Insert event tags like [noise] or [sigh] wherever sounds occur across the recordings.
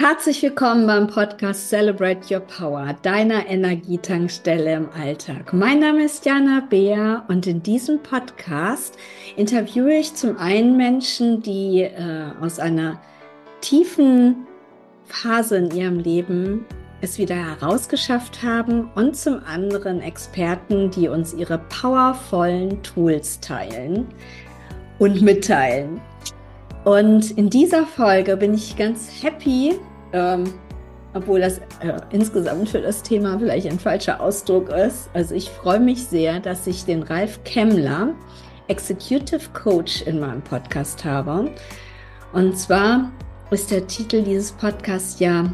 Herzlich willkommen beim Podcast Celebrate Your Power, deiner Energietankstelle im Alltag. Mein Name ist Jana Beer und in diesem Podcast interviewe ich zum einen Menschen, die äh, aus einer tiefen Phase in ihrem Leben es wieder herausgeschafft haben und zum anderen Experten, die uns ihre powervollen Tools teilen und mitteilen. Und in dieser Folge bin ich ganz happy, ähm, obwohl das äh, insgesamt für das Thema vielleicht ein falscher Ausdruck ist. Also ich freue mich sehr, dass ich den Ralf Kemmler, Executive Coach, in meinem Podcast habe. Und zwar ist der Titel dieses Podcasts ja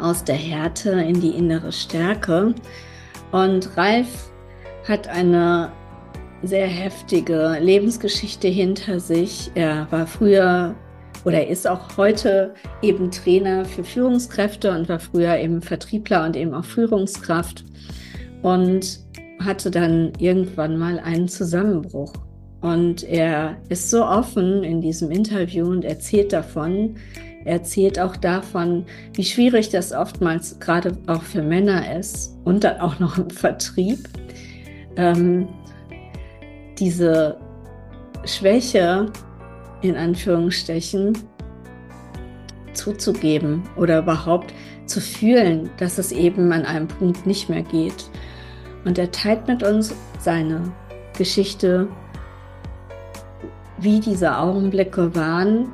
aus der Härte in die innere Stärke. Und Ralf hat eine sehr heftige Lebensgeschichte hinter sich. Er war früher oder ist auch heute eben Trainer für Führungskräfte und war früher eben Vertriebler und eben auch Führungskraft und hatte dann irgendwann mal einen Zusammenbruch. Und er ist so offen in diesem Interview und erzählt davon, er erzählt auch davon, wie schwierig das oftmals gerade auch für Männer ist und dann auch noch im Vertrieb. Ähm, diese Schwäche in Anführungsstrichen zuzugeben oder überhaupt zu fühlen, dass es eben an einem Punkt nicht mehr geht. Und er teilt mit uns seine Geschichte, wie diese Augenblicke waren,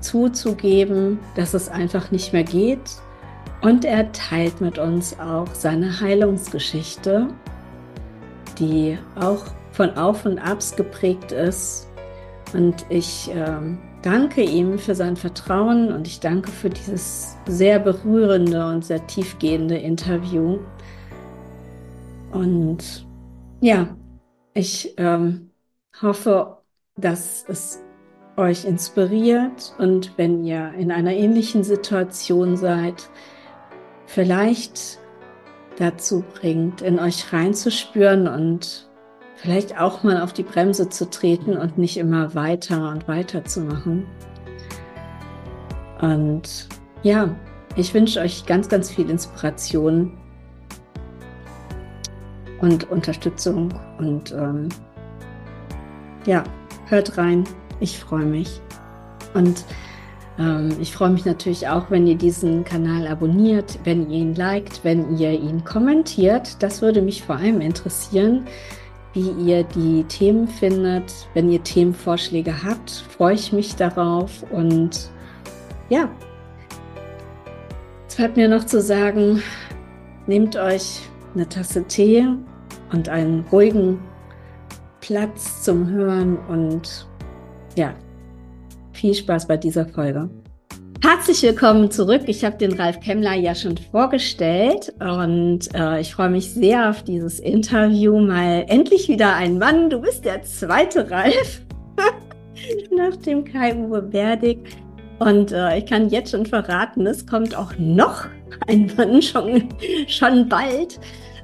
zuzugeben, dass es einfach nicht mehr geht. Und er teilt mit uns auch seine Heilungsgeschichte, die auch von Auf und Abs geprägt ist und ich ähm, danke ihm für sein Vertrauen und ich danke für dieses sehr berührende und sehr tiefgehende Interview. Und ja, ich ähm, hoffe, dass es euch inspiriert und wenn ihr in einer ähnlichen Situation seid, vielleicht dazu bringt, in euch reinzuspüren und vielleicht auch mal auf die Bremse zu treten und nicht immer weiter und weiter zu machen. Und ja, ich wünsche euch ganz, ganz viel Inspiration und Unterstützung und ähm, ja, hört rein. Ich freue mich. Und ähm, ich freue mich natürlich auch, wenn ihr diesen Kanal abonniert, wenn ihr ihn liked, wenn ihr ihn kommentiert. Das würde mich vor allem interessieren wie ihr die Themen findet. Wenn ihr Themenvorschläge habt, freue ich mich darauf. Und ja, es bleibt mir noch zu sagen, nehmt euch eine Tasse Tee und einen ruhigen Platz zum Hören und ja, viel Spaß bei dieser Folge. Herzlich willkommen zurück. Ich habe den Ralf Kemmler ja schon vorgestellt und äh, ich freue mich sehr auf dieses Interview. Mal endlich wieder ein Mann. Du bist der zweite Ralf [laughs] nach dem Kai-Uwe Berdig. Und äh, ich kann jetzt schon verraten, es kommt auch noch ein Mann [laughs] schon, schon bald.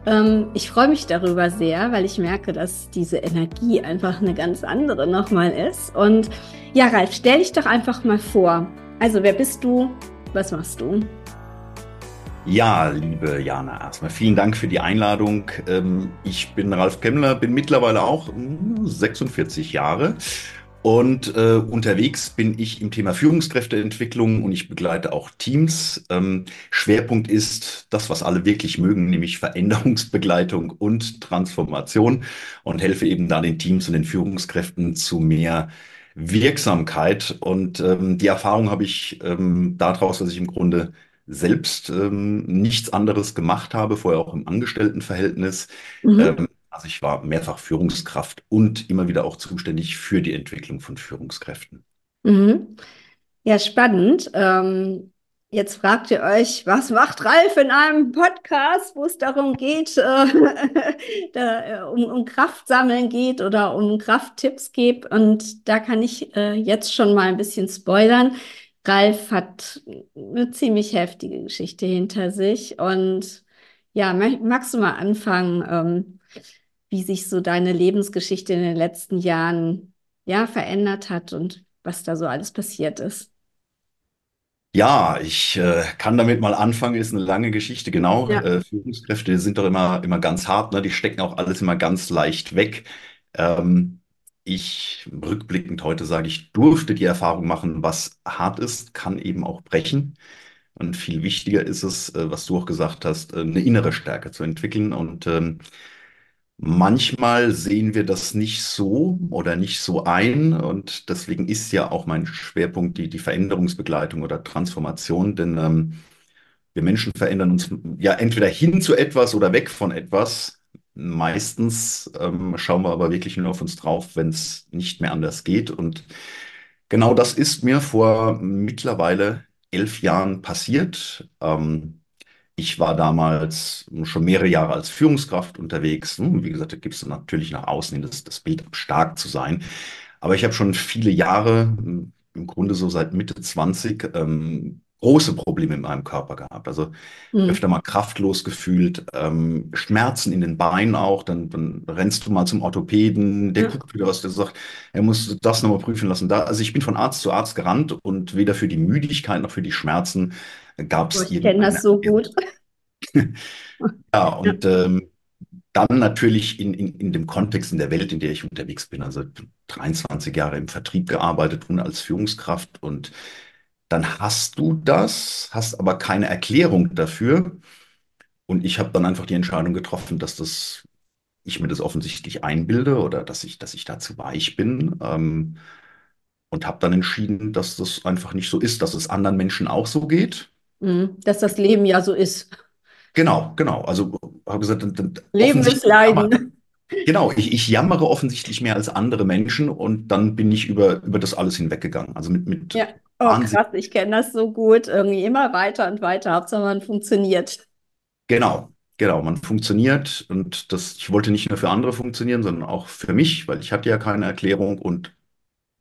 Ähm, ich freue mich darüber sehr, weil ich merke, dass diese Energie einfach eine ganz andere nochmal ist. Und ja, Ralf, stell dich doch einfach mal vor. Also, wer bist du? Was machst du? Ja, liebe Jana, erstmal vielen Dank für die Einladung. Ähm, ich bin Ralf Kemmler, bin mittlerweile auch 46 hm, Jahre und äh, unterwegs bin ich im Thema Führungskräfteentwicklung und ich begleite auch Teams. Ähm, Schwerpunkt ist das, was alle wirklich mögen, nämlich Veränderungsbegleitung und Transformation und helfe eben da den Teams und den Führungskräften zu mehr Wirksamkeit. Und ähm, die Erfahrung habe ich ähm, daraus, dass ich im Grunde selbst ähm, nichts anderes gemacht habe, vorher auch im Angestelltenverhältnis. Mhm. Ähm, also ich war mehrfach Führungskraft und immer wieder auch zuständig für die Entwicklung von Führungskräften. Mhm. Ja, spannend. Ähm, Jetzt fragt ihr euch, was macht Ralf in einem Podcast, wo es darum geht, äh, [laughs] da, äh, um, um Kraftsammeln geht oder um Krafttipps geht. Und da kann ich äh, jetzt schon mal ein bisschen spoilern. Ralf hat eine ziemlich heftige Geschichte hinter sich. Und ja, magst du mal anfangen, ähm, wie sich so deine Lebensgeschichte in den letzten Jahren ja verändert hat und was da so alles passiert ist? Ja, ich äh, kann damit mal anfangen, ist eine lange Geschichte, genau. Ja. Äh, Führungskräfte sind doch immer, immer ganz hart, ne? Die stecken auch alles immer ganz leicht weg. Ähm, ich, rückblickend heute sage ich, durfte die Erfahrung machen, was hart ist, kann eben auch brechen. Und viel wichtiger ist es, äh, was du auch gesagt hast, äh, eine innere Stärke zu entwickeln. Und ähm, Manchmal sehen wir das nicht so oder nicht so ein und deswegen ist ja auch mein Schwerpunkt die, die Veränderungsbegleitung oder Transformation, denn ähm, wir Menschen verändern uns ja entweder hin zu etwas oder weg von etwas. Meistens ähm, schauen wir aber wirklich nur auf uns drauf, wenn es nicht mehr anders geht und genau das ist mir vor mittlerweile elf Jahren passiert. Ähm, ich war damals schon mehrere Jahre als Führungskraft unterwegs. Hm, Wie gesagt, da gibt es natürlich nach außen hin das, das Bild, stark zu sein. Aber ich habe schon viele Jahre, hm, im Grunde so seit Mitte 20, ähm, große Probleme in meinem Körper gehabt. Also Hm. öfter mal kraftlos gefühlt, ähm, Schmerzen in den Beinen auch. Dann, dann rennst du mal zum Orthopäden, der Ja. guckt wieder was, der sagt, er muss das nochmal prüfen lassen. Da, also ich bin von Arzt zu Arzt gerannt und weder für die Müdigkeit noch für die Schmerzen gab Oh, es ich kenne das so gut. [laughs] ja, Ja. und ähm, dann natürlich in, in, in dem Kontext in der Welt, in der ich unterwegs bin. Also 23 Jahre im Vertrieb gearbeitet und als Führungskraft. Und dann hast du das, hast aber keine Erklärung dafür. Und ich habe dann einfach die Entscheidung getroffen, dass das, ich mir das offensichtlich einbilde oder dass ich, dass ich da zu weich bin. Ähm, und habe dann entschieden, dass das einfach nicht so ist, dass es anderen Menschen auch so geht. Hm. Dass das Leben ja so ist. Genau, genau. Also habe gesagt, dann- dann- Leben ist offensichtlich, aber Leiden. Genau, ich, ich jammere offensichtlich mehr als andere Menschen und dann bin ich über, über das alles hinweggegangen. Also mit, mit Ja. Oh, Wahnsinn. krass, ich kenne das so gut. Irgendwie immer weiter und weiter. Hauptsache man funktioniert. Genau, genau, man funktioniert und das, ich wollte nicht nur für andere funktionieren, sondern auch für mich, weil ich hatte ja keine Erklärung und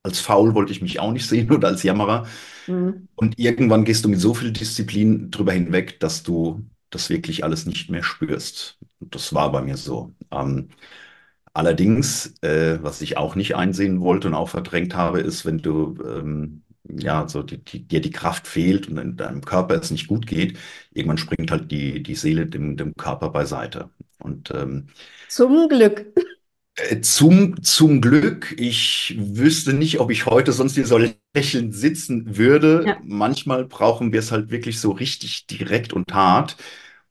als faul wollte ich mich auch nicht sehen [laughs] oder als Jammerer. Hm. Und irgendwann gehst du mit so viel Disziplin drüber hinweg, dass du das wirklich alles nicht mehr spürst. Und das war bei mir so. Ähm, Allerdings, äh, was ich auch nicht einsehen wollte und auch verdrängt habe, ist, wenn du ähm, ja so die, die, dir die Kraft fehlt und in deinem Körper es nicht gut geht, irgendwann springt halt die, die Seele dem, dem Körper beiseite. Und ähm, Zum Glück. Äh, zum, zum Glück, ich wüsste nicht, ob ich heute sonst hier so lächelnd sitzen würde. Ja. Manchmal brauchen wir es halt wirklich so richtig direkt und hart.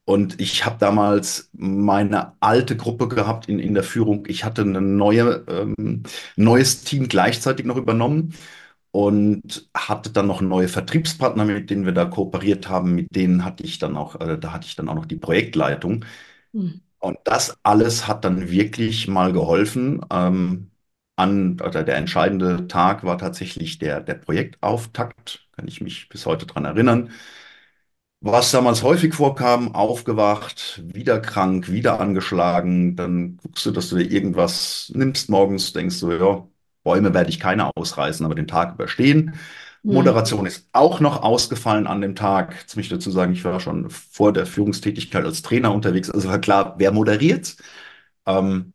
Und ich habe damals meine alte Gruppe gehabt in, in der Führung. Ich hatte eine neue, ähm, neues Team gleichzeitig noch übernommen und hatte dann noch neue Vertriebspartner, mit denen wir da kooperiert haben. Mit denen hatte ich dann auch, äh, da hatte ich dann auch noch die Projektleitung. Hm. Und das alles hat dann wirklich mal geholfen. Ähm, an, oder der entscheidende Tag war tatsächlich der, der Projektauftakt. Kann ich mich bis heute dran erinnern. Was damals häufig vorkam, aufgewacht, wieder krank, wieder angeschlagen, dann guckst du, dass du dir irgendwas nimmst morgens, denkst du, ja, Bäume werde ich keine ausreißen, aber den Tag überstehen. Hm. Moderation ist auch noch ausgefallen an dem Tag. Jetzt muss ich dazu sagen, ich war schon vor der Führungstätigkeit als Trainer unterwegs, also war klar, wer moderiert. Ähm,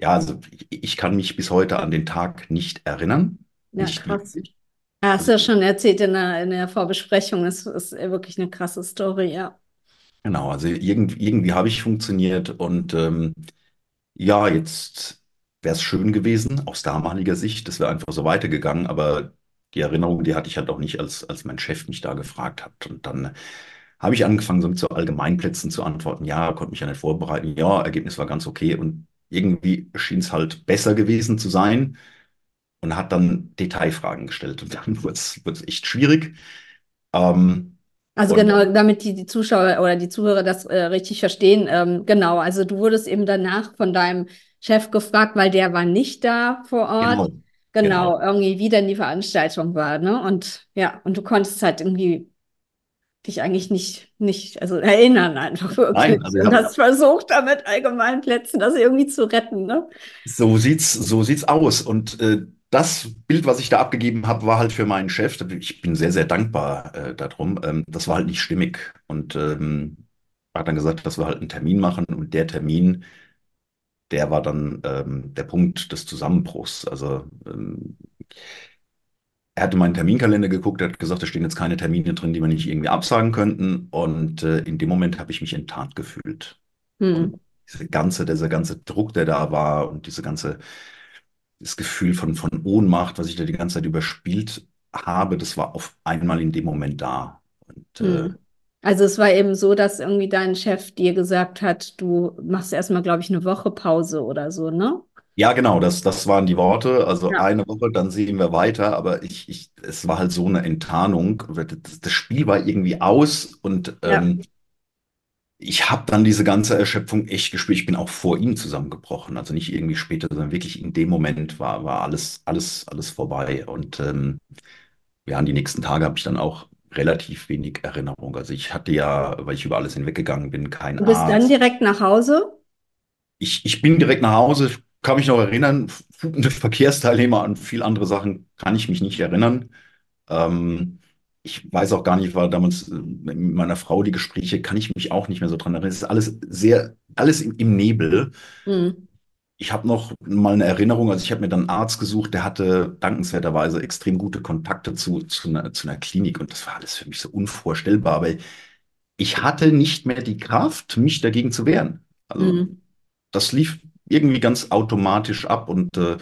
ja, also ich, ich kann mich bis heute an den Tag nicht erinnern. Ja, Nicht krass. wirklich. Hast du ja schon erzählt in der, in der Vorbesprechung. Das ist wirklich eine krasse Story, ja. Genau, also irgendwie, irgendwie habe ich funktioniert und ähm, ja, jetzt wäre es schön gewesen aus damaliger Sicht, das wäre einfach so weitergegangen, aber die Erinnerung, die hatte ich halt auch nicht, als, als mein Chef mich da gefragt hat. Und dann habe ich angefangen, so mit so Allgemeinplätzen zu antworten. Ja, konnte mich ja nicht vorbereiten. Ja, Ergebnis war ganz okay. Und irgendwie schien es halt besser gewesen zu sein und hat dann Detailfragen gestellt. Und dann [laughs] wurde es echt schwierig. Ähm, Also und genau, damit die, die Zuschauer oder die Zuhörer das äh, richtig verstehen. Ähm, genau, also du wurdest eben danach von deinem Chef gefragt, weil der war nicht da vor Ort. genau, Genau, genau. irgendwie, wie denn die Veranstaltung war, ne? Und ja, und du konntest halt irgendwie dich eigentlich nicht, nicht, also erinnern einfach wirklich. Nein, also Und hast versucht, damit Allgemeinplätzen das irgendwie zu retten, ne? So sieht's, so sieht's aus. Und äh, das Bild, was ich da abgegeben habe, war halt für meinen Chef. Ich bin sehr, sehr dankbar äh, darum. Ähm, das war halt nicht stimmig. Und ähm, er hat dann gesagt, dass wir halt einen Termin machen. Und der Termin, der war dann ähm, der Punkt des Zusammenbruchs. Also ähm, er hatte meinen Terminkalender geguckt, er hat gesagt, da stehen jetzt keine Termine drin, die wir nicht irgendwie absagen könnten. Und äh, in dem Moment habe ich mich enttarnt gefühlt. Hm. Diese ganze, dieser ganze Druck, der da war und diese ganze, das Gefühl von, von Ohnmacht, was ich da die ganze Zeit überspielt habe, das war auf einmal in dem Moment da. Und äh, Hm. Also es war eben so, dass irgendwie dein Chef dir gesagt hat, du machst erstmal, glaube ich, eine Woche Pause oder so, ne? ja, genau, das, das waren die Worte. Also Ja. eine Woche, dann sehen wir weiter. Aber ich, ich, es war halt so eine Enttarnung. Das, das Spiel war irgendwie aus und Ja. ähm, ich habe dann diese ganze Erschöpfung echt gespürt. Ich bin auch vor ihm zusammengebrochen. Also nicht irgendwie später, sondern wirklich in dem Moment war, war alles, alles, alles vorbei. Und ähm, ja, an die nächsten Tage habe ich dann auch relativ wenig Erinnerung. Also ich hatte ja, weil ich über alles hinweggegangen bin, keinen Du bist dann Arzt. direkt nach Hause? Ich, ich bin direkt nach Hause, kann mich noch erinnern, fugende Verkehrsteilnehmer an viel andere Sachen kann ich mich nicht erinnern. Ähm, ich weiß auch gar nicht, war damals äh, mit meiner Frau die Gespräche, kann ich mich auch nicht mehr so dran erinnern. Es ist alles sehr, alles im, im Nebel. Hm. Ich habe noch mal eine Erinnerung, also ich habe mir dann einen Arzt gesucht, der hatte dankenswerterweise extrem gute Kontakte zu, zu einer, zu einer Klinik und das war alles für mich so unvorstellbar, aber ich hatte nicht mehr die Kraft, mich dagegen zu wehren. Also Hm. das lief irgendwie ganz automatisch ab und äh,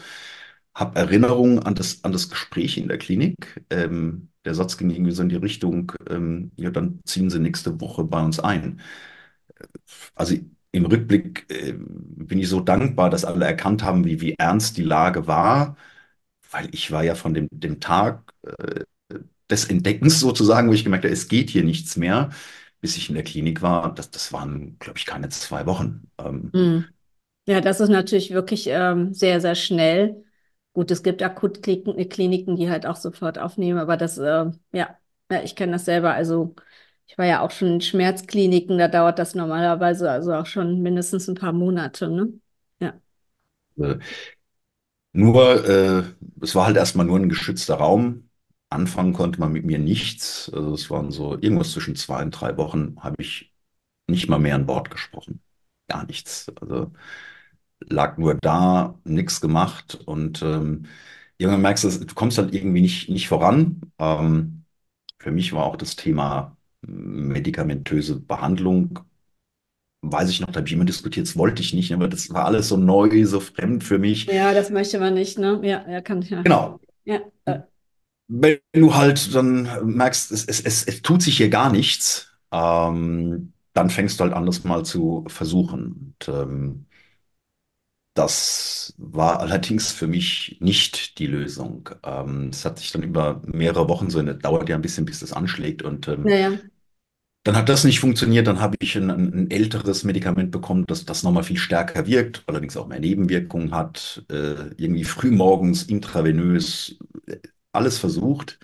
habe Erinnerungen an das, an das Gespräch in der Klinik. Ähm, der Satz ging irgendwie so in die Richtung, ähm, ja, dann ziehen Sie nächste Woche bei uns ein. Also im Rückblick äh, bin ich so dankbar, dass alle erkannt haben, wie, wie ernst die Lage war, weil ich war ja von dem, dem Tag äh, des Entdeckens sozusagen, wo ich gemerkt habe, es geht hier nichts mehr, bis ich in der Klinik war. Das, das waren, glaube ich, keine zwei Wochen. Ähm, Hm. Ja, das ist natürlich wirklich ähm, sehr, sehr schnell. Gut, es gibt Akutkliniken, Kliniken, die halt auch sofort aufnehmen, aber das, äh, ja, ja, ich kenne das selber. Also ich war ja auch schon in Schmerzkliniken, da dauert das normalerweise also auch schon mindestens ein paar Monate, ne? Ja. äh, Nur, äh, es war halt erstmal nur ein geschützter Raum. Anfangen konnte man mit mir nichts. Also es waren so irgendwas zwischen zwei und drei Wochen, habe ich nicht mal mehr ein Wort gesprochen. Gar nichts. Also lag nur da, nichts gemacht und ähm, irgendwann merkst du, du kommst halt irgendwie nicht, nicht voran. Ähm, für mich war auch das Thema medikamentöse Behandlung, weiß ich noch, da habe ich immer diskutiert, das wollte ich nicht, aber das war alles so neu, so fremd für mich. Ja, das möchte man nicht, ne? Ja, ja, kann ich ja. Genau. Ja, äh, Wenn du halt dann merkst, es, es, es, es tut sich hier gar nichts, ähm, dann fängst du halt an, das mal zu versuchen. Und, ähm, das war allerdings für mich nicht die Lösung. Ähm, es hat sich dann über mehrere Wochen so, das dauert ja ein bisschen, bis das anschlägt. Und ähm, naja. Dann hat das nicht funktioniert. Dann habe ich ein, ein älteres Medikament bekommen, das, das nochmal viel stärker wirkt, allerdings auch mehr Nebenwirkungen hat. Äh, irgendwie frühmorgens intravenös, äh, alles versucht.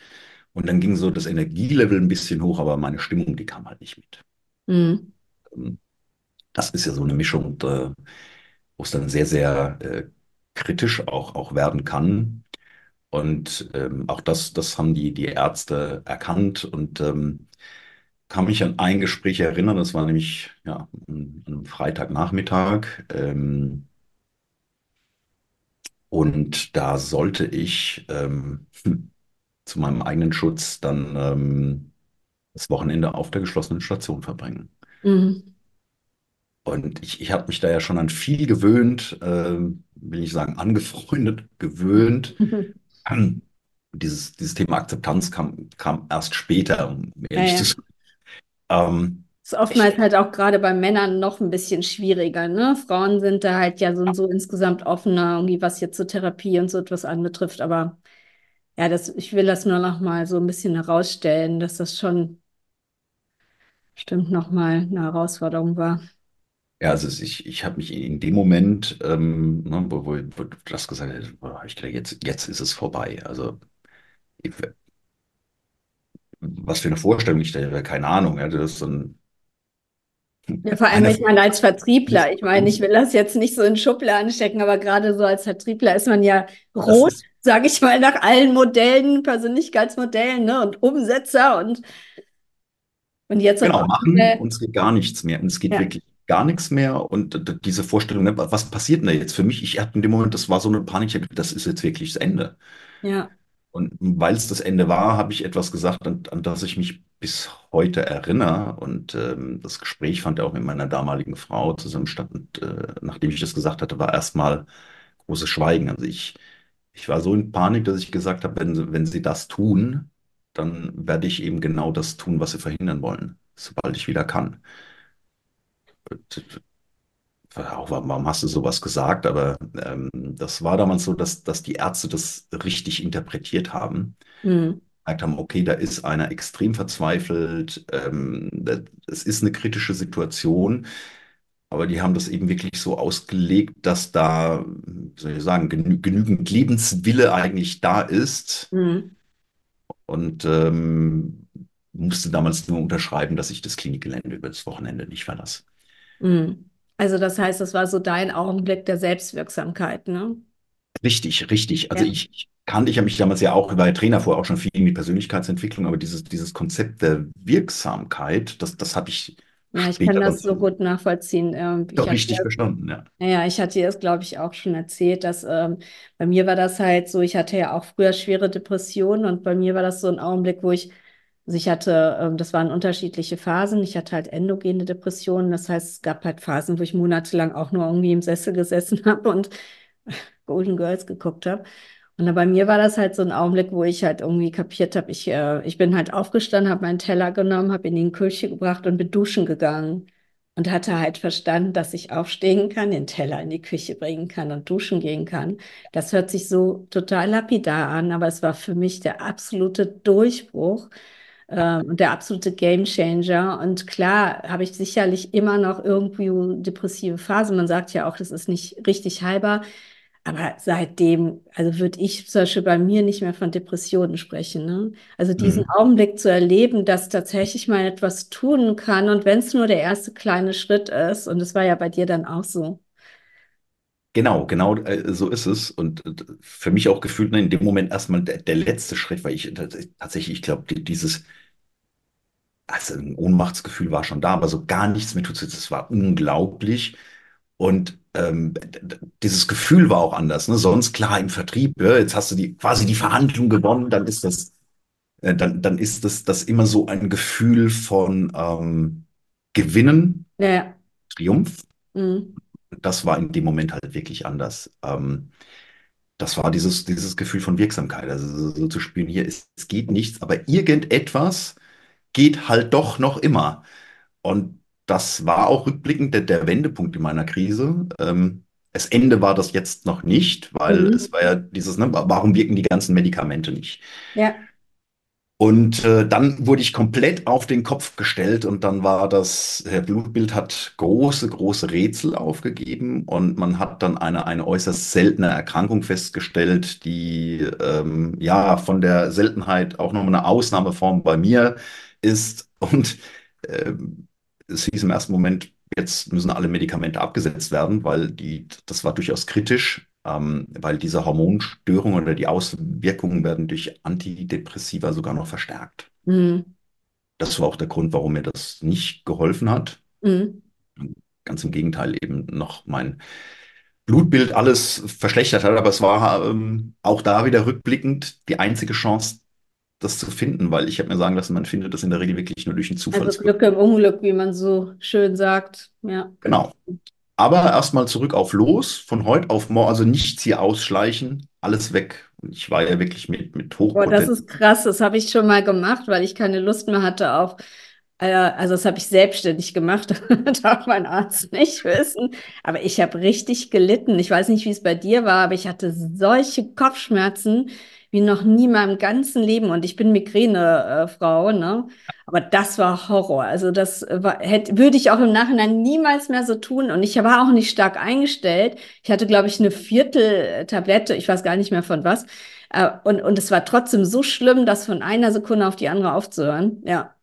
Und dann ging so das Energielevel ein bisschen hoch, aber meine Stimmung, die kam halt nicht mit. Hm. Ähm, Das ist ja so eine Mischung, äh, wo es dann sehr, sehr äh, kritisch auch, auch werden kann. Und ähm, auch das, das haben die, die Ärzte erkannt und ähm, kann mich an ein Gespräch erinnern, das war nämlich ja, an einem Freitagnachmittag. Ähm, und da sollte ich ähm, [laughs] zu meinem eigenen Schutz dann ähm, das Wochenende auf der geschlossenen Station verbringen. Hm. Und ich, ich habe mich da ja schon an viel gewöhnt, ähm, will ich sagen, angefreundet, gewöhnt. Ähm, [laughs] Dieses, dieses Thema Akzeptanz kam, kam erst später, um Ja, ehrlich zu ja. sein. Ähm, Ist oftmals halt auch gerade bei Männern noch ein bisschen schwieriger, ne? Frauen sind da halt ja so und so insgesamt offener, irgendwie was jetzt so Therapie und so etwas anbetrifft. Aber ja, das, ich will das nur noch mal so ein bisschen herausstellen, dass das schon bestimmt noch mal eine Herausforderung war. ja, also ich, ich habe mich in dem Moment, ähm, ne, wo, wo, wo du das gesagt hast, ich jetzt, jetzt ist es vorbei. Also ich, was für eine Vorstellung ich da hatte, keine Ahnung. Ja, das ist so ein, Ja, vor allem, eine, ich meine, als Vertriebler, ich meine, ich will das jetzt nicht so in Schubladen stecken, aber gerade so als Vertriebler ist man ja rot, sage ich mal, nach allen Modellen, Persönlichkeitsmodellen, ne? Und Umsetzer und, und jetzt Genau, machen einmal, und es geht gar nichts mehr. Und es geht ja, wirklich gar nichts mehr. Und diese Vorstellung, ne, was passiert denn da jetzt für mich? Ich hatte in dem Moment, das war so eine Panik, das ist jetzt wirklich das Ende. ja. Und weil es das Ende war, habe ich etwas gesagt, an, an das ich mich bis heute erinnere. Und ähm, das Gespräch fand ja auch mit meiner damaligen Frau zusammen statt. Und äh, nachdem ich das gesagt hatte, war erstmal großes Schweigen. Also ich, ich war so in Panik, dass ich gesagt habe, wenn, wenn sie das tun, dann werde ich eben genau das tun, was sie verhindern wollen, sobald ich wieder kann. Auch, warum hast du sowas gesagt? Aber ähm, das war damals so, dass, dass die Ärzte das richtig interpretiert haben. Mhm. Gesagt haben, okay, da ist einer extrem verzweifelt, ähm, es ist eine kritische Situation, aber die haben das eben wirklich so ausgelegt, dass da, wie soll ich sagen, genü genügend Lebenswille eigentlich da ist Mhm. und ähm, musste damals nur unterschreiben, dass ich das Klinikgelände über das Wochenende nicht verlasse. Mhm. Also das heißt, das war so dein Augenblick der Selbstwirksamkeit, ne? Richtig, richtig. Also Ja. ich, ich kannte, ich habe mich damals ja auch, ja Trainer vorher auch schon viel mit Persönlichkeitsentwicklung, aber dieses, dieses Konzept der Wirksamkeit, das, das habe ich Ja, ich kann das so gut nachvollziehen. Ähm, Ich hatte richtig verstanden, ja. Naja, ich hatte dir das, glaube ich, auch schon erzählt, dass ähm, bei mir war das halt so, ich hatte ja auch früher schwere Depressionen und bei mir war das so ein Augenblick, wo ich, also ich hatte, ähm, das waren unterschiedliche Phasen. Ich hatte halt endogene Depressionen, das heißt, es gab halt Phasen, wo ich monatelang auch nur irgendwie im Sessel gesessen [laughs] habe und Golden Girls geguckt habe. Und dann bei mir war das halt so ein Augenblick, wo ich halt irgendwie kapiert habe, ich, äh, ich bin halt aufgestanden, habe meinen Teller genommen, habe ihn in die Küche gebracht und bin duschen gegangen. Und hatte halt verstanden, dass ich aufstehen kann, den Teller in die Küche bringen kann und duschen gehen kann. Das hört sich so total lapidar an, aber es war für mich der absolute Durchbruch ähm, und der absolute Gamechanger. Und klar habe ich sicherlich immer noch irgendwie depressive Phasen. Man sagt ja auch, das ist nicht richtig heilbar. Aber seitdem, also würde ich zum Beispiel bei mir nicht mehr von Depressionen sprechen, ne? Also diesen Mhm. Augenblick zu erleben, dass tatsächlich mal etwas tun kann und wenn es nur der erste kleine Schritt ist, und das war ja bei dir dann auch so. Genau, genau, äh, so ist es. Und äh, für mich auch gefühlt ne, in dem Moment erstmal der, der letzte Schritt, weil ich äh, tatsächlich, ich glaube, dieses, also ein Ohnmachtsgefühl war schon da, aber so gar nichts mehr tut. Es war unglaublich. Und ähm, dieses Gefühl war auch anders. Ne? Sonst klar im Vertrieb, ja, jetzt hast du die quasi die Verhandlung gewonnen, dann ist das, äh, dann, dann ist das, das immer so ein Gefühl von ähm, Gewinnen, ja. Triumph. Mhm. Das war in dem Moment halt wirklich anders. Ähm, das war dieses, dieses Gefühl von Wirksamkeit. Also so, so zu spüren, hier ist, es geht nichts, aber irgendetwas geht halt doch noch immer. Und das war auch rückblickend der, der Wendepunkt in meiner Krise. Ähm, das Ende war das jetzt noch nicht, weil Mhm. es war ja dieses, ne, warum wirken die ganzen Medikamente nicht? Ja. Und äh, dann wurde ich komplett auf den Kopf gestellt und dann war das, der Blutbild hat große, große Rätsel aufgegeben und man hat dann eine, eine äußerst seltene Erkrankung festgestellt, die ähm, ja von der Seltenheit auch nochmal eine Ausnahmeform bei mir ist. Und ähm, es hieß im ersten Moment, jetzt müssen alle Medikamente abgesetzt werden, weil die, das war durchaus kritisch weil diese Hormonstörungen oder die Auswirkungen werden durch Antidepressiva sogar noch verstärkt. Mhm. Das war auch der Grund, warum mir das nicht geholfen hat. Mhm. Ganz im Gegenteil, eben noch mein Blutbild alles verschlechtert hat. Aber es war ähm, auch da wieder rückblickend die einzige Chance, das zu finden, weil ich habe mir sagen lassen, man findet das in der Regel wirklich nur durch einen Also Zufallsgriff. Glück im Unglück, wie man so schön sagt. Ja. Genau. Aber erstmal zurück auf los, von heute auf morgen, also nichts hier ausschleichen, alles weg. Ich war ja wirklich mit, mit Boah, das ist krass. Das habe ich schon mal gemacht, weil ich keine Lust mehr hatte auf, äh, also das habe ich selbstständig gemacht, [laughs] darf mein Arzt nicht wissen. Aber ich habe richtig gelitten. Ich weiß nicht, wie es bei dir war, aber ich hatte solche Kopfschmerzen wie noch nie in meinem ganzen Leben. Und ich bin Migräne-Frau, ne? Aber das war Horror. Also das war, hätte, würde ich auch im Nachhinein niemals mehr so tun. Und ich war auch nicht stark eingestellt. Ich hatte, glaube ich, eine Viertel-Tablette, ich weiß gar nicht mehr von was. Äh, Und, und es war trotzdem so schlimm, das von einer Sekunde auf die andere aufzuhören. Ja.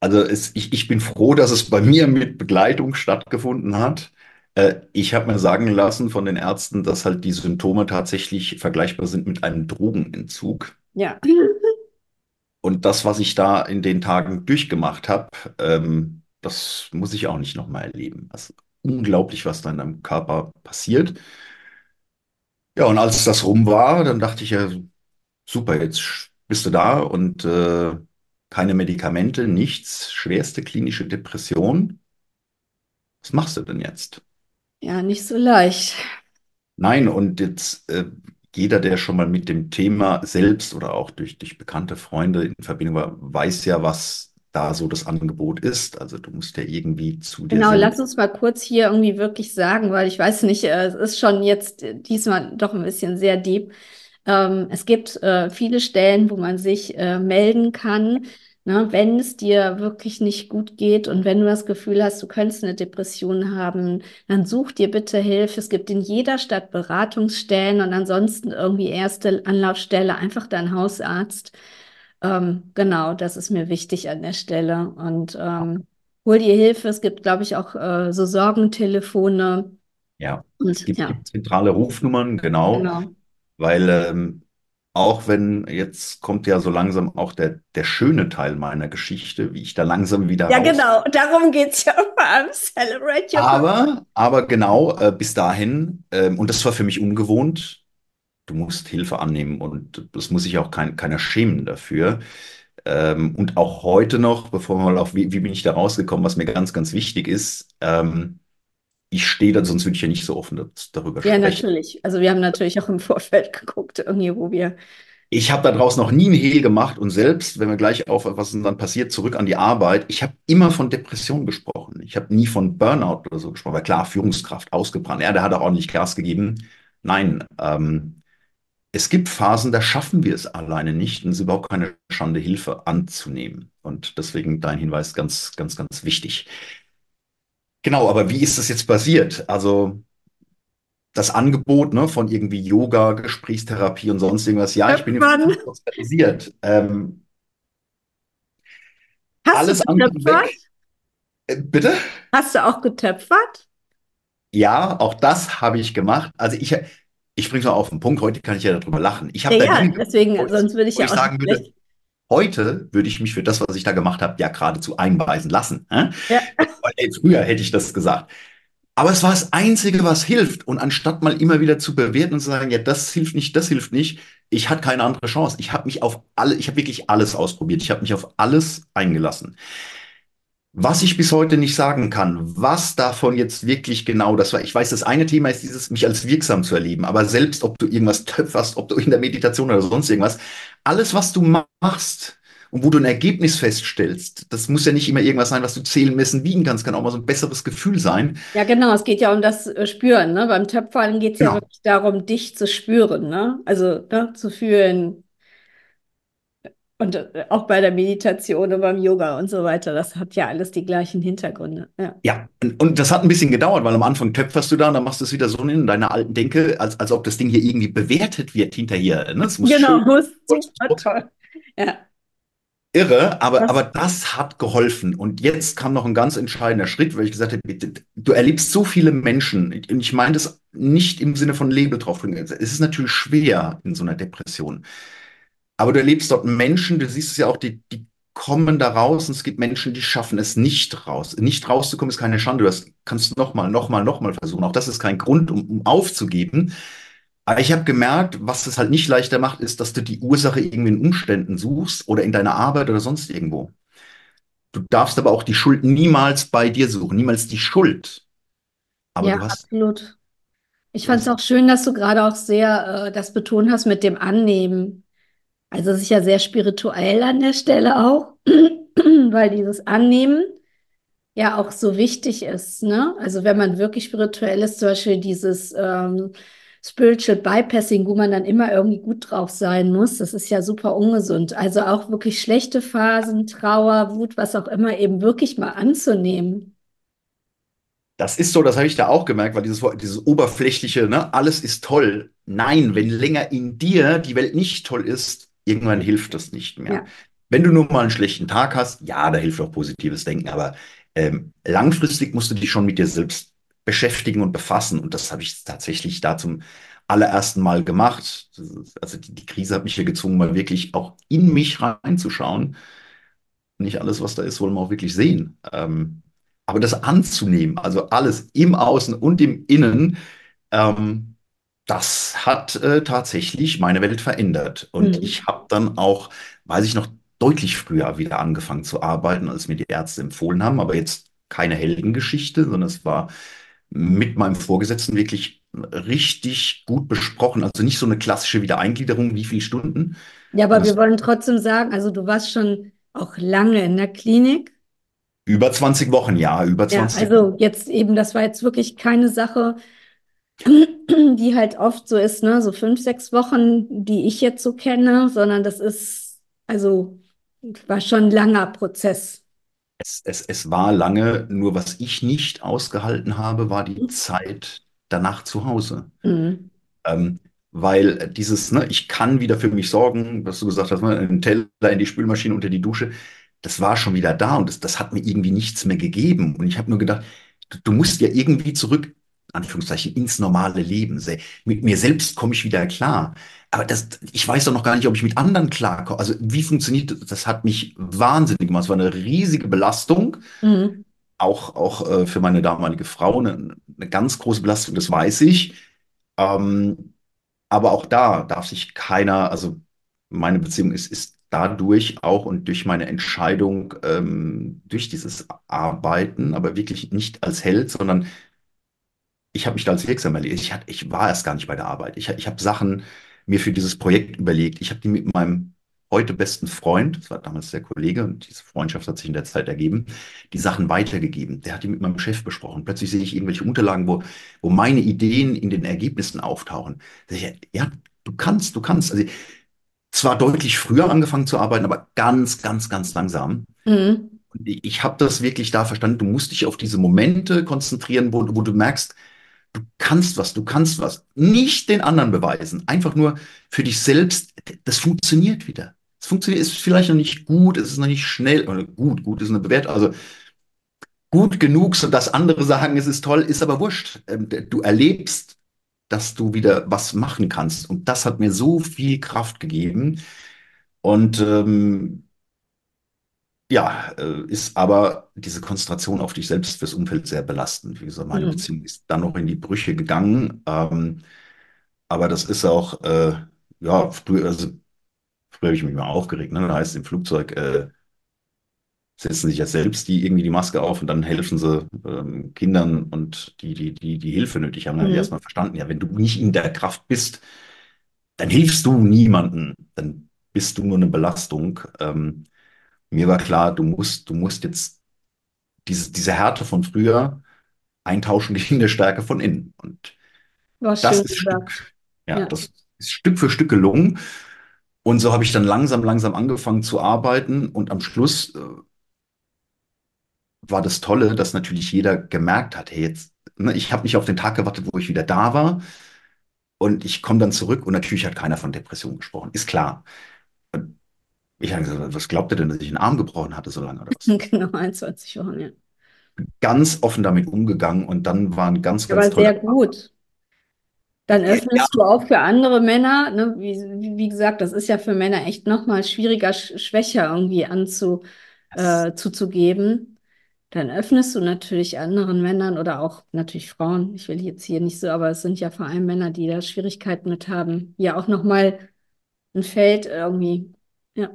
Also es, ich, ich bin froh, dass es bei mir mit Begleitung stattgefunden hat. Äh, ich habe mir sagen lassen von den Ärzten, dass halt die Symptome tatsächlich vergleichbar sind mit einem Drogenentzug. Ja. Und das, was ich da in den Tagen durchgemacht habe, ähm, das muss ich auch nicht nochmal erleben. Ist unglaublich, was da in deinem Körper passiert. Ja, und als das rum war, dann dachte ich ja, super, jetzt bist du da und äh, keine Medikamente, nichts, schwerste klinische Depression. Was machst du denn jetzt? Ja, nicht so leicht. Nein, und jetzt äh, jeder, der schon mal mit dem Thema selbst oder auch durch, durch bekannte Freunde in Verbindung war, weiß ja, was da so das Angebot ist. Also du musst ja irgendwie zu dir Genau, lass uns mal kurz hier irgendwie wirklich sagen, weil ich weiß nicht, äh, es ist schon jetzt äh, diesmal doch ein bisschen sehr deep. Ähm, es gibt äh, viele Stellen, wo man sich melden kann, ne, wenn es dir wirklich nicht gut geht und wenn du das Gefühl hast, du könntest eine Depression haben, dann such dir bitte Hilfe. Es gibt in jeder Stadt Beratungsstellen und ansonsten irgendwie erste Anlaufstelle einfach dein Hausarzt. Ähm, genau, das ist mir wichtig an der Stelle. Und ähm, hol dir Hilfe. Es gibt, glaube ich, auch äh, so Sorgentelefone. Ja, es Und gibt, ja, zentrale Rufnummern, genau, genau. weil ähm, auch wenn jetzt kommt ja so langsam auch der, der schöne Teil meiner Geschichte, wie ich da langsam wieder Ja, raus. genau. Darum geht es ja vor allem. Celebrate your. Aber, aber genau, äh, bis dahin, ähm, und das war für mich ungewohnt, du musst Hilfe annehmen und das muss sich auch kein, keiner schämen dafür. Ähm, und auch heute noch, bevor wir mal auf, wie, wie bin ich da rausgekommen, was mir ganz, ganz wichtig ist, ähm, ich stehe da, sonst würde ich ja nicht so offen darüber Ja, sprechen. natürlich. Also wir haben natürlich auch im Vorfeld [laughs] geguckt, irgendwie, wo wir. Ich habe da draußen noch nie einen Hehl gemacht und selbst, wenn wir gleich auf was dann passiert, zurück an die Arbeit, ich habe immer von Depression gesprochen. Ich habe nie von Burnout oder so gesprochen, weil klar, Führungskraft ausgebrannt. Ja, der hat auch ordentlich Gas gegeben. Nein, ähm, es gibt Phasen, da schaffen wir es alleine nicht und es ist überhaupt keine Schande, Hilfe anzunehmen. Und deswegen dein Hinweis ganz, ganz, ganz wichtig. Genau, aber wie ist das jetzt passiert? Also das Angebot ne, von irgendwie Yoga, Gesprächstherapie und sonst irgendwas. Ja, ich bin jetzt sozialisiert. Ähm, Hast du alles andere getöpfert? Äh, bitte? Hast du auch getöpfert? Ja, auch das habe ich gemacht. Also ich, ich bringe es mal auf den Punkt. Heute kann ich ja darüber lachen. Ich Ja, habe ja, Dinge deswegen, sonst würde ich ja ich auch sagen würde. Heute würde ich mich für das, was ich da gemacht habe, ja geradezu einweisen lassen. Hä? Ja, [laughs] ey, früher hätte ich das gesagt. Aber es war das Einzige, was hilft. Und anstatt mal immer wieder zu bewerten und zu sagen, ja, das hilft nicht, das hilft nicht, ich hatte keine andere Chance. Ich habe mich auf alle, ich habe wirklich alles ausprobiert. Ich habe mich auf alles eingelassen. Was ich bis heute nicht sagen kann, was davon jetzt wirklich genau das war. Ich weiß, das eine Thema ist dieses, mich als wirksam zu erleben. Aber selbst, ob du irgendwas töpferst, ob du in der Meditation oder sonst irgendwas, alles, was du machst und wo du ein Ergebnis feststellst, das muss ja nicht immer irgendwas sein, was du zählen, messen, wiegen kannst, kann auch mal so ein besseres Gefühl sein. ja, genau. Es geht ja um das äh, Spüren. Ne? Beim Töpfern geht es ja Genau. wirklich darum, dich zu spüren. Ne? Also ne, zu fühlen. Und äh, auch bei der Meditation und beim Yoga und so weiter. Das hat ja alles die gleichen Hintergründe. Ja, Ja, und, und das hat ein bisschen gedauert, weil am Anfang töpferst du da und dann machst du es wieder so in deiner alten Denke, als, als ob das Ding hier irgendwie bewertet wird hinterher. Ne? Genau. Muss super toll. Ja, irre, aber, das, aber das hat geholfen. Und jetzt kam noch ein ganz entscheidender Schritt, weil ich gesagt habe, bitte, du erlebst so viele Menschen. Und ich meine das nicht im Sinne von Label drauf. Es ist natürlich schwer in so einer Depression. Aber du erlebst dort Menschen, du siehst es ja auch, die, die kommen da raus und es gibt Menschen, die schaffen es nicht raus. Nicht rauszukommen ist keine Schande. Du hast, kannst nochmal, nochmal, nochmal versuchen. Auch das ist kein Grund, um, um aufzugeben. Aber ich habe gemerkt, was es halt nicht leichter macht, ist, dass du die Ursache irgendwie in Umständen suchst oder in deiner Arbeit oder sonst irgendwo. Du darfst aber auch die Schuld niemals bei dir suchen, niemals die Schuld. Aber ja, du hast, absolut. Ich fand es auch schön, dass du gerade auch sehr äh, das betont hast mit dem Annehmen. Also es ist ja sehr spirituell an der Stelle auch, [clears throat] weil dieses Annehmen ja auch so wichtig ist, ne? Also wenn man wirklich spirituell ist, zum Beispiel dieses ähm, Spiritual Bypassing, wo man dann immer irgendwie gut drauf sein muss, das ist ja super ungesund. Also auch wirklich schlechte Phasen, Trauer, Wut, was auch immer, eben wirklich mal anzunehmen. das ist so, das habe ich da auch gemerkt, weil dieses, dieses oberflächliche, ne, alles ist toll. Nein, wenn länger in dir die Welt nicht toll ist, irgendwann hilft das nicht mehr. Ja, Wenn du nur mal einen schlechten Tag hast, ja, da hilft auch positives Denken, aber ähm, langfristig musst du dich schon mit dir selbst beschäftigen und befassen. Und das habe ich tatsächlich da zum allerersten Mal gemacht. Also die, die Krise hat mich hier gezwungen, mal wirklich auch in mich reinzuschauen. Nicht alles, was da ist, wollen wir auch wirklich sehen. Ähm, aber das anzunehmen, also alles im Außen und im Innen, ähm, das hat äh, tatsächlich meine Welt verändert. Und Mhm. ich habe dann auch, weiß ich noch, deutlich früher wieder angefangen zu arbeiten, als mir die Ärzte empfohlen haben. Aber jetzt keine Heldengeschichte, sondern es war mit meinem Vorgesetzten wirklich richtig gut besprochen. Also nicht so eine klassische Wiedereingliederung, wie viele Stunden. Ja, aber wir wollen trotzdem sagen, also du warst schon auch lange in der Klinik. über 20 Wochen, ja, über Ja, 20 also jetzt eben, das war jetzt wirklich keine Sache, die halt oft so ist, ne, so fünf, sechs Wochen, die ich jetzt so kenne, sondern das ist, also war schon ein langer Prozess. Es, es, es war lange, nur was ich nicht ausgehalten habe, war die Zeit danach zu Hause. Mhm. Ähm, weil dieses, ne, ich kann wieder für mich sorgen, was du gesagt hast, ne, einen Teller in die Spülmaschine unter die Dusche, das war schon wieder da und das, das hat mir irgendwie nichts mehr gegeben. Und ich habe nur gedacht, du, du musst ja irgendwie zurück, Anführungszeichen, ins normale Leben. Mit mir selbst komme ich wieder klar. Aber das, ich weiß doch noch gar nicht, ob ich mit anderen klarkomme. Also wie funktioniert das? Das hat mich wahnsinnig gemacht. Es war eine riesige Belastung, Mhm. auch, auch äh, für meine damalige Frau, eine, eine ganz große Belastung, das weiß ich. Ähm, aber auch da darf sich keiner, also meine Beziehung ist, ist dadurch auch und durch meine Entscheidung, ähm, durch dieses Arbeiten, aber wirklich nicht als Held, sondern ich habe mich da als wirksam erlebt. Ich, hatte, ich war erst gar nicht bei der Arbeit. Ich, ich habe Sachen mir für dieses Projekt überlegt. Ich habe die mit meinem heute besten Freund, das war damals der Kollege, und diese Freundschaft hat sich in der Zeit ergeben, die Sachen weitergegeben. Der hat die mit meinem Chef besprochen. Plötzlich sehe ich irgendwelche Unterlagen, wo, wo meine Ideen in den Ergebnissen auftauchen. Ich, ja, du kannst, du kannst. Also zwar deutlich früher angefangen zu arbeiten, aber ganz, ganz, ganz langsam. Mhm. Und ich habe das wirklich da verstanden. Du musst dich auf diese Momente konzentrieren, wo, wo du merkst, Du kannst was, du kannst was. Nicht den anderen beweisen, einfach nur für dich selbst. Das funktioniert wieder. Es funktioniert, ist vielleicht noch nicht gut, es ist noch nicht schnell, oder gut, gut ist eine Bewertung, also gut genug, sodass andere sagen, es ist toll, ist aber wurscht. Ähm, Du erlebst, dass du wieder was machen kannst. Und das hat mir so viel Kraft gegeben. Und ähm, ja, äh, ist aber diese Konzentration auf dich selbst fürs Umfeld sehr belastend. Wie gesagt, meine Mhm. Beziehung ist dann noch in die Brüche gegangen. Ähm, aber das ist auch, äh, ja, früher, also, früher habe ich mich mal aufgeregt. Ne? Da heißt im Flugzeug, äh, setzen sich ja selbst die irgendwie die Maske auf und dann helfen sie ähm, Kindern und die, die, die, die Hilfe nötig haben. Dann habe ich Mhm. erstmal verstanden, ja, wenn du nicht in der Kraft bist, dann hilfst du niemanden. Dann bist du nur eine Belastung. Ähm, mir war klar, du musst, du musst jetzt diese, diese Härte von früher eintauschen gegen eine Stärke von innen. Und das ist. Stück, ja, Ja. das ist Stück für Stück gelungen. Und so habe ich dann langsam, langsam angefangen zu arbeiten. Und am Schluss äh, war das Tolle, dass natürlich jeder gemerkt hat, hey, jetzt, ne, ich habe nicht auf den Tag gewartet, wo ich wieder da war. Und ich komme dann zurück und natürlich hat keiner von Depression gesprochen. Ist klar. Und ich habe gesagt, was glaubt ihr denn, dass ich einen Arm gebrochen hatte so lange oder was? [laughs] Genau, 21 Wochen, ja. Ganz offen damit umgegangen und dann war ein ganz, ganz Aber sehr toller gut. Dann Ja, öffnest du auch für andere Männer, ne? Wie, wie gesagt, das ist ja für Männer echt nochmal schwieriger, sch schwächer irgendwie anzu, äh, zuzugeben. Dann öffnest du natürlich anderen Männern oder auch natürlich Frauen. Ich will jetzt hier nicht so, aber es sind ja vor allem Männer, die da Schwierigkeiten mit haben. Ja, auch nochmal ein Feld irgendwie. Ja,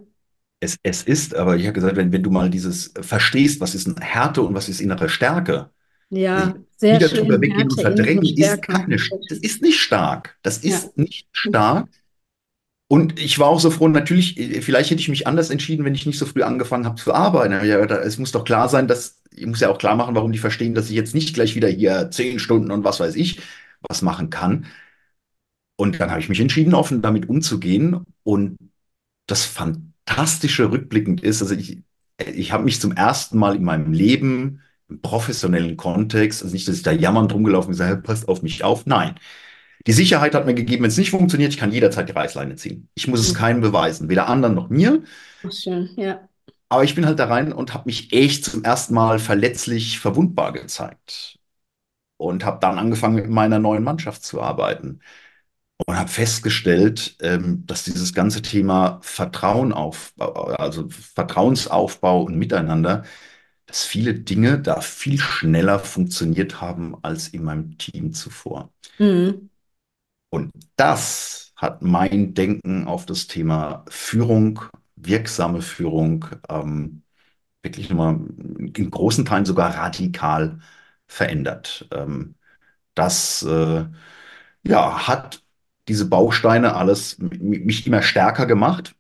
es, es ist, aber ich habe gesagt, wenn, wenn du mal dieses verstehst, was ist Härte und was ist innere Stärke, ja, sehr wieder drüber schön. weggehen und verdrängen, ist keine, das ist nicht stark. Das Ja. ist nicht stark. Und ich war auch so froh, natürlich, äh, vielleicht hätte ich mich anders entschieden, wenn ich nicht so früh angefangen habe zu arbeiten. Aber ja, es muss doch klar sein, dass, ich muss ja auch klar machen, warum die verstehen, dass ich jetzt nicht gleich wieder hier zehn Stunden und was weiß ich was machen kann. Und dann habe ich mich entschieden, offen damit umzugehen. Und das Fantastische rückblickend ist, also ich, ich habe mich zum ersten Mal in meinem Leben im professionellen Kontext, also nicht, dass ich da jammernd rumgelaufen bin und gesagt habe, passt auf mich auf. Nein. Die Sicherheit hat mir gegeben, wenn es nicht funktioniert, ich kann jederzeit die Reißleine ziehen. Ich muss es keinem beweisen, weder anderen noch mir. Schön, ja. Aber ich bin halt da rein und habe mich echt zum ersten Mal verletzlich verwundbar gezeigt. Und habe dann angefangen, mit meiner neuen Mannschaft zu arbeiten. Und habe festgestellt, ähm, dass dieses ganze Thema Vertrauen auf, also Vertrauensaufbau und Miteinander, dass viele Dinge da viel schneller funktioniert haben als in meinem Team zuvor. Mhm. Und das hat mein Denken auf das Thema Führung, wirksame Führung, ähm, wirklich nochmal in großen Teilen sogar radikal verändert. Ähm, das äh, ja, hat diese Bausteine alles mich immer stärker gemacht.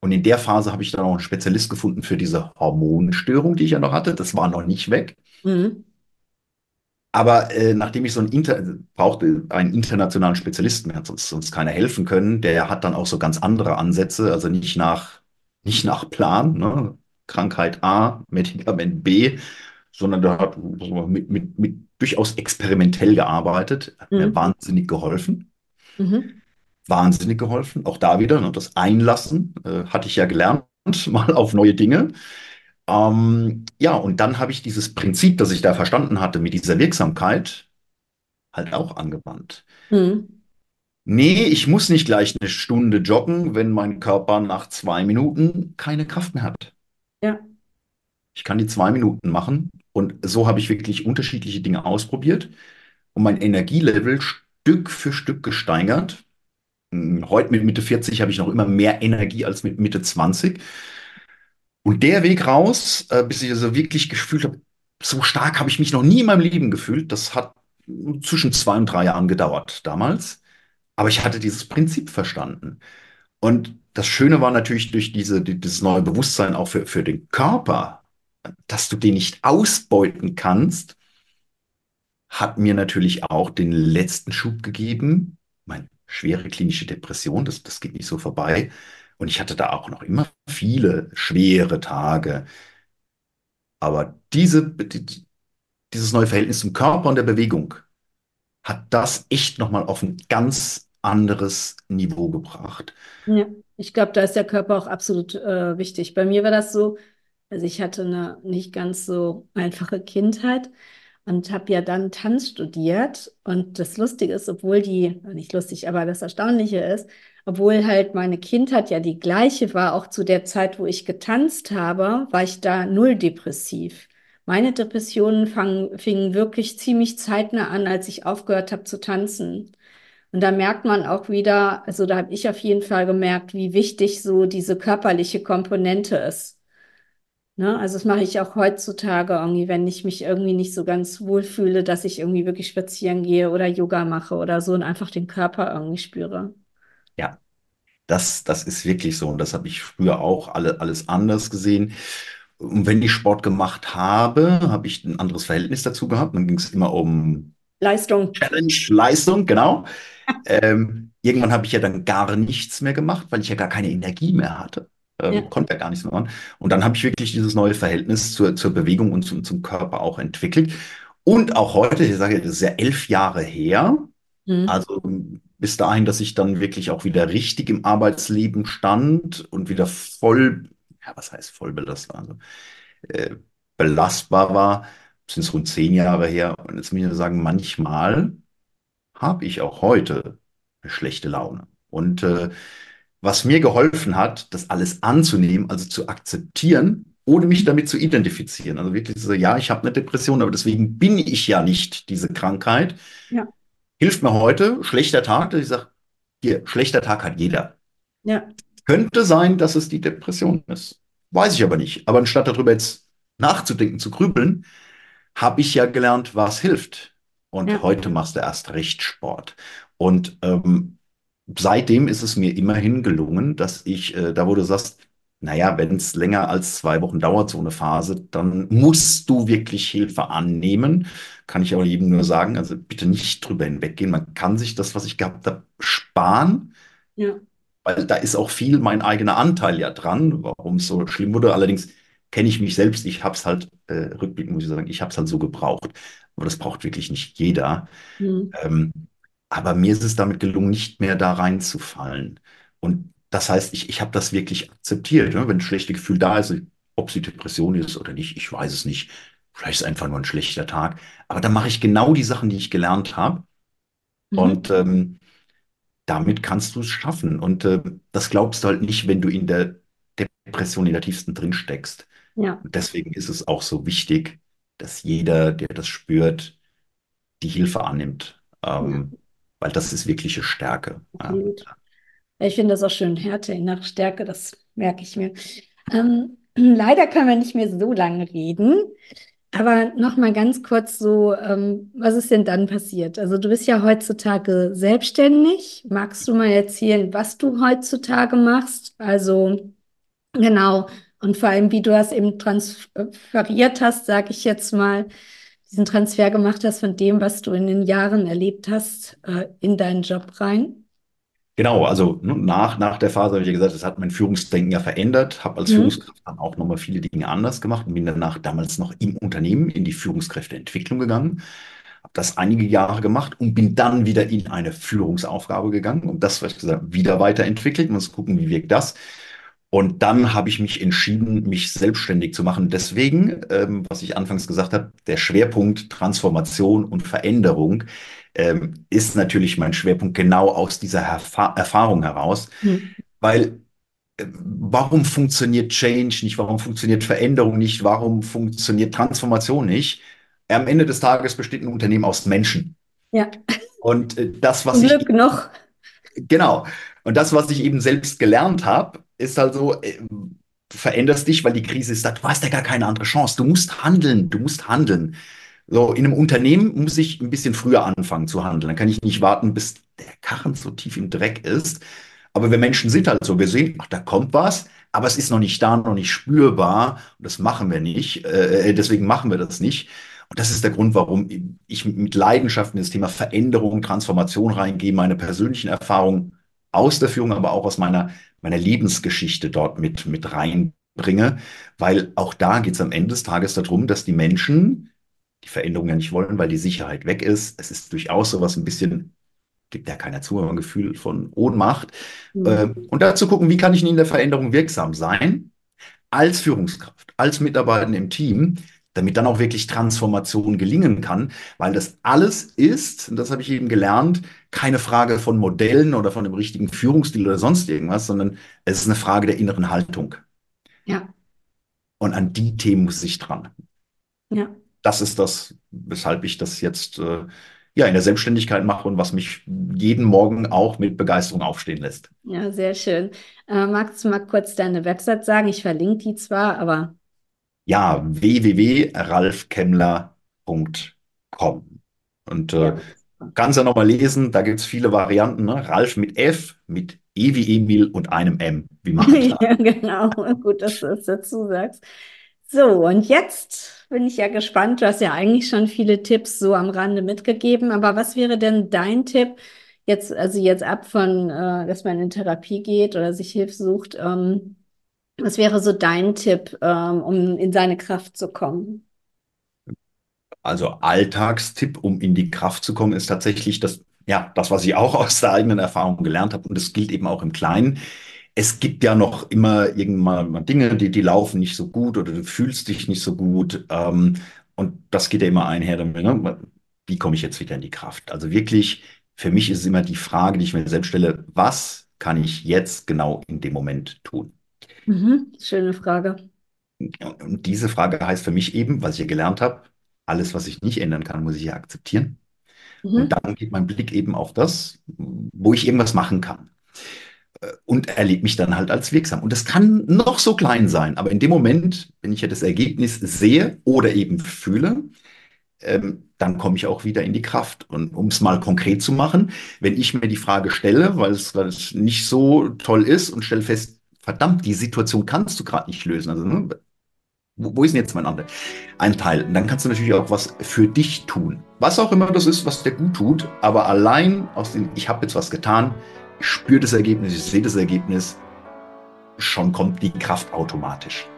Und in der Phase habe ich dann auch einen Spezialist gefunden für diese Hormonstörung, die ich ja noch hatte. Das war noch nicht weg. Mhm. Aber äh, nachdem ich so ein Inter brauchte einen internationalen Spezialisten, mir hat sonst, sonst keiner helfen können, der hat dann auch so ganz andere Ansätze, also nicht nach, nicht nach Plan, ne? Krankheit A, Medikament B, sondern der hat mit, mit, mit durchaus experimentell gearbeitet, hat mir mhm. wahnsinnig geholfen. Mhm. Wahnsinnig geholfen. Auch da wieder, ne, das Einlassen äh, hatte ich ja gelernt, [laughs] mal auf neue Dinge. Ähm, ja, und dann habe ich dieses Prinzip, das ich da verstanden hatte mit dieser Wirksamkeit, halt auch angewandt. Mhm. Nee, ich muss nicht gleich eine Stunde joggen, wenn mein Körper nach zwei Minuten keine Kraft mehr hat. Ja. Ich kann die zwei Minuten machen und so habe ich wirklich unterschiedliche Dinge ausprobiert und mein Energielevel Stück für Stück gesteigert. Hm, heute mit Mitte 40 habe ich noch immer mehr Energie als mit Mitte 20. Und der Weg raus, äh, bis ich also wirklich gefühlt habe, so stark habe ich mich noch nie in meinem Leben gefühlt. Das hat zwischen zwei und drei Jahren gedauert damals. Aber ich hatte dieses Prinzip verstanden. Und das Schöne war natürlich durch diese, dieses neue Bewusstsein auch für, für den Körper, dass du den nicht ausbeuten kannst, hat mir natürlich auch den letzten Schub gegeben. Meine schwere klinische Depression, das, das geht nicht so vorbei. Und ich hatte da auch noch immer viele schwere Tage. Aber diese, die, dieses neue Verhältnis zum Körper und der Bewegung hat das echt nochmal auf ein ganz anderes Niveau gebracht. Ja, ich glaube, da ist der Körper auch absolut äh, wichtig. Bei mir war das so, also ich hatte eine nicht ganz so einfache Kindheit und habe ja dann Tanz studiert. Und das Lustige ist, obwohl die, nicht lustig, aber das Erstaunliche ist, obwohl halt meine Kindheit ja die gleiche war, auch zu der Zeit, wo ich getanzt habe, war ich da null depressiv. Meine Depressionen fang, fingen wirklich ziemlich zeitnah an, als ich aufgehört habe zu tanzen. Und da merkt man auch wieder, also da habe ich auf jeden Fall gemerkt, wie wichtig so diese körperliche Komponente ist. Ne? Also das mache ich auch heutzutage irgendwie, wenn ich mich irgendwie nicht so ganz wohl fühle, dass ich irgendwie wirklich spazieren gehe oder Yoga mache oder so und einfach den Körper irgendwie spüre. Ja, das, das ist wirklich so. Und das habe ich früher auch alle, alles anders gesehen. Und wenn ich Sport gemacht habe, habe ich ein anderes Verhältnis dazu gehabt. Dann ging es immer um Leistung. Challenge, Leistung, genau. [laughs] ähm, irgendwann habe ich ja dann gar nichts mehr gemacht, weil ich ja gar keine Energie mehr hatte. Ähm, ja. Konnte ja gar nichts mehr machen. Und dann habe ich wirklich dieses neue Verhältnis zur, zur Bewegung und zum, zum Körper auch entwickelt. Und auch heute, ich sage, das ist ja elf Jahre her. Mhm. Also bis dahin, dass ich dann wirklich auch wieder richtig im Arbeitsleben stand und wieder voll, ja, was heißt voll belastbar, also, äh, belastbar war, sind es rund zehn Jahre her. Und jetzt muss ich sagen, manchmal habe ich auch heute eine schlechte Laune. Und äh, was mir geholfen hat, das alles anzunehmen, also zu akzeptieren, ohne mich damit zu identifizieren. Also wirklich so, ja, ich habe eine Depression, aber deswegen bin ich ja nicht diese Krankheit. Ja hilft mir heute, schlechter Tag, dass ich sage, hier, schlechter Tag hat jeder. Ja. Könnte sein, dass es die Depression ist. Weiß ich aber nicht. Aber anstatt darüber jetzt nachzudenken, zu grübeln, habe ich ja gelernt, was hilft. Und ja. heute machst du erst recht Sport. Und ähm, seitdem ist es mir immerhin gelungen, dass ich, äh, da wo du sagst, naja, wenn es länger als zwei Wochen dauert, so eine Phase, dann musst du wirklich Hilfe annehmen. Kann ich auch jedem nur sagen, also bitte nicht drüber hinweggehen. Man kann sich das, was ich gehabt habe, sparen. Ja. Weil da ist auch viel mein eigener Anteil ja dran, warum es so schlimm wurde. Allerdings kenne ich mich selbst. Ich habe es halt, äh, rückblickend muss ich sagen, ich habe es halt so gebraucht. Aber das braucht wirklich nicht jeder. Mhm. Ähm, aber mir ist es damit gelungen, nicht mehr da reinzufallen. Und das heißt, ich, ich habe das wirklich akzeptiert. Ne? Wenn ein schlechtes Gefühl da ist, ob sie Depression ist oder nicht, ich weiß es nicht. Vielleicht ist es einfach nur ein schlechter Tag. Aber dann mache ich genau die Sachen, die ich gelernt habe. Mhm. Und ähm, damit kannst du es schaffen. Und äh, das glaubst du halt nicht, wenn du in der Depression in der tiefsten drin steckst. Ja. Und deswegen ist es auch so wichtig, dass jeder, der das spürt, die Hilfe annimmt. Ähm, ja weil das ist wirkliche Stärke. Absolut. Ich finde das auch schön, Härte, innere Stärke, das merke ich mir. Ähm, [clears throat] leider können wir nicht mehr so lange reden. Aber noch mal ganz kurz so, ähm, was ist denn dann passiert? Also du bist ja heutzutage selbstständig. Magst du mal erzählen, was du heutzutage machst? Also genau. Und vor allem, wie du das eben transferiert hast, sage ich jetzt mal, diesen Transfer gemacht hast von dem, was du in den Jahren erlebt hast, äh, in deinen Job rein. Genau, also ne, nach, nach der Phase habe ich ja gesagt, das hat mein Führungsdenken ja verändert, habe als mhm. Führungskraft dann auch nochmal viele Dinge anders gemacht und bin danach damals noch im Unternehmen in die Führungskräfteentwicklung gegangen, habe das einige Jahre gemacht und bin dann wieder in eine Führungsaufgabe gegangen und das, was ich gesagt wieder weiterentwickelt und uns gucken, wie wirkt das. Und dann habe ich mich entschieden, mich selbstständig zu machen. Deswegen, ähm, was ich anfangs gesagt habe, der Schwerpunkt Transformation und Veränderung ähm, ist natürlich mein Schwerpunkt genau aus dieser Erfa Erfahrung heraus. Mhm. Weil äh, warum funktioniert Change nicht? Warum funktioniert Veränderung nicht? Warum funktioniert Transformation nicht? Am Ende des Tages besteht ein Unternehmen aus Menschen. Ja. Und äh, das, was Glück ich. noch. Genau. Und das, was ich eben selbst gelernt habe, ist also, äh, du veränderst dich, weil die Krise ist da. Du hast ja gar keine andere Chance. Du musst handeln. Du musst handeln. So, in einem Unternehmen muss ich ein bisschen früher anfangen zu handeln. Dann kann ich nicht warten, bis der Karren so tief im Dreck ist. Aber wir Menschen sind halt so, wir sehen, ach, da kommt was, aber es ist noch nicht da, noch nicht spürbar. Und das machen wir nicht. Äh, deswegen machen wir das nicht. Und das ist der Grund, warum ich mit Leidenschaft in das Thema Veränderung, Transformation reingehe, meine persönlichen Erfahrungen aus der Führung, aber auch aus meiner, meiner Lebensgeschichte dort mit, mit reinbringe. Weil auch da geht es am Ende des Tages darum, dass die Menschen die Veränderung ja nicht wollen, weil die Sicherheit weg ist. Es ist durchaus sowas ein bisschen, gibt ja keiner zu, ein Gefühl von Ohnmacht. Mhm. Ähm, und dazu gucken, wie kann ich in der Veränderung wirksam sein, als Führungskraft, als Mitarbeiter im Team, damit dann auch wirklich Transformation gelingen kann, weil das alles ist, und das habe ich eben gelernt, keine Frage von Modellen oder von dem richtigen Führungsstil oder sonst irgendwas, sondern es ist eine Frage der inneren Haltung. Ja. Und an die Themen muss ich dran. Ja das ist das, weshalb ich das jetzt äh, ja in der Selbstständigkeit mache und was mich jeden Morgen auch mit Begeisterung aufstehen lässt. Ja, sehr schön. Äh, magst du mal kurz deine Website sagen? Ich verlinke die zwar, aber. Ja, www.ralfkemmler.com. Und äh, ja. Kannst ja nochmal lesen, da gibt es viele Varianten. Ne? Ralf mit F, mit E wie Emil und einem M, wie man [laughs] ja, genau. Gut, dass du es dazu sagst. So, und jetzt bin ich ja gespannt. Du hast ja eigentlich schon viele Tipps so am Rande mitgegeben, aber was wäre denn dein Tipp jetzt, also jetzt ab von, äh, dass man in Therapie geht oder sich Hilfe sucht, ähm, was wäre so dein Tipp, ähm, um in seine Kraft zu kommen? Also Alltagstipp, um in die Kraft zu kommen, ist tatsächlich das, ja, das, was ich auch [laughs] aus der eigenen Erfahrung gelernt habe. Und das gilt eben auch im Kleinen es gibt ja noch immer irgendwann mal Dinge, die, die laufen nicht so gut oder du fühlst dich nicht so gut. Ähm, und das geht ja immer einher damit. Ne? Wie komme ich jetzt wieder in die Kraft? Also wirklich, für mich ist es immer die Frage, die ich mir selbst stelle, was kann ich jetzt genau in dem Moment tun? Mhm, schöne Frage. Und diese Frage heißt für mich eben, was ich ja gelernt habe, alles, was ich nicht ändern kann, muss ich ja akzeptieren. Mhm. Und dann geht mein Blick eben auf das, wo ich irgendwas machen kann und erlebe mich dann halt als wirksam. Und das kann noch so klein sein, aber in dem Moment, wenn ich ja das Ergebnis sehe oder eben fühle, ähm, dann komme ich auch wieder in die Kraft. Und um es mal konkret zu machen, wenn ich mir die Frage stelle, weil es, weil es nicht so toll ist und stelle fest, verdammt, die Situation kannst du gerade nicht lösen. Also, ne, wo, wo ist denn jetzt mein? Ein Teil. Und dann kannst du natürlich auch was für dich tun. Was auch immer das ist, was dir gut tut, aber allein aus dem, ich habe jetzt was getan, ich spüre das Ergebnis, ich sehe das Ergebnis, schon kommt die Kraft automatisch.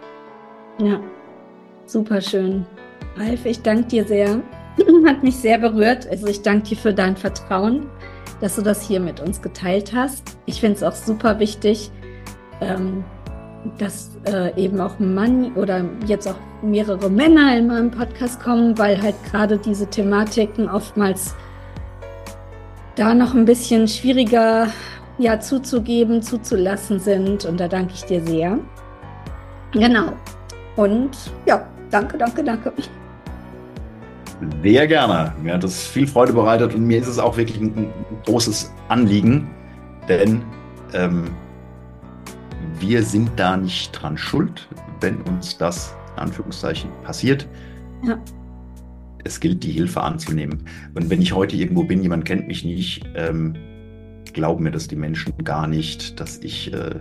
Ja, super schön. Ralf, ich danke dir sehr. [clears throat] Hat mich sehr berührt. Also ich danke dir für dein Vertrauen, dass du das hier mit uns geteilt hast. Ich finde es auch super wichtig, ähm, dass äh, eben auch Mann oder jetzt auch mehrere Männer in meinem Podcast kommen, weil halt gerade diese Thematiken oftmals da noch ein bisschen schwieriger ja, zuzugeben, zuzulassen sind. Und da danke ich dir sehr. Genau. Und ja, danke, danke, danke. Sehr gerne. Mir hat das viel Freude bereitet und mir ist es auch wirklich ein, ein großes Anliegen, denn ähm, wir sind da nicht dran schuld, wenn uns das in Anführungszeichen passiert. Ja. Es gilt, die Hilfe anzunehmen. Und wenn ich heute irgendwo bin, jemand kennt mich nicht, ähm, glauben mir das die Menschen gar nicht, dass ich äh,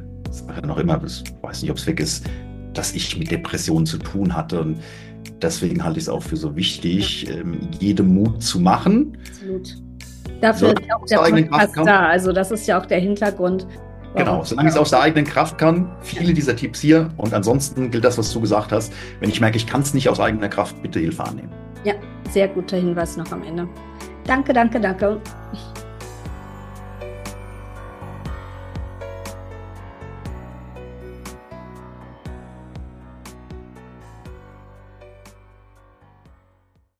noch immer, ich weiß nicht, ob es weg ist, dass ich mit Depressionen zu tun hatte. Und deswegen halte ich es auch für so wichtig, ähm, jedem Mut zu machen. Absolut. Dafür so, ist auch der Podcast da. Also das ist ja auch der Hintergrund. Genau, solange ich es aus der eigenen Kraft kann, viele dieser Tipps hier. Und ansonsten gilt das, was du gesagt hast. Wenn ich merke, ich kann es nicht aus eigener Kraft, bitte Hilfe annehmen. Ja, sehr guter Hinweis noch am Ende. Danke, danke, danke.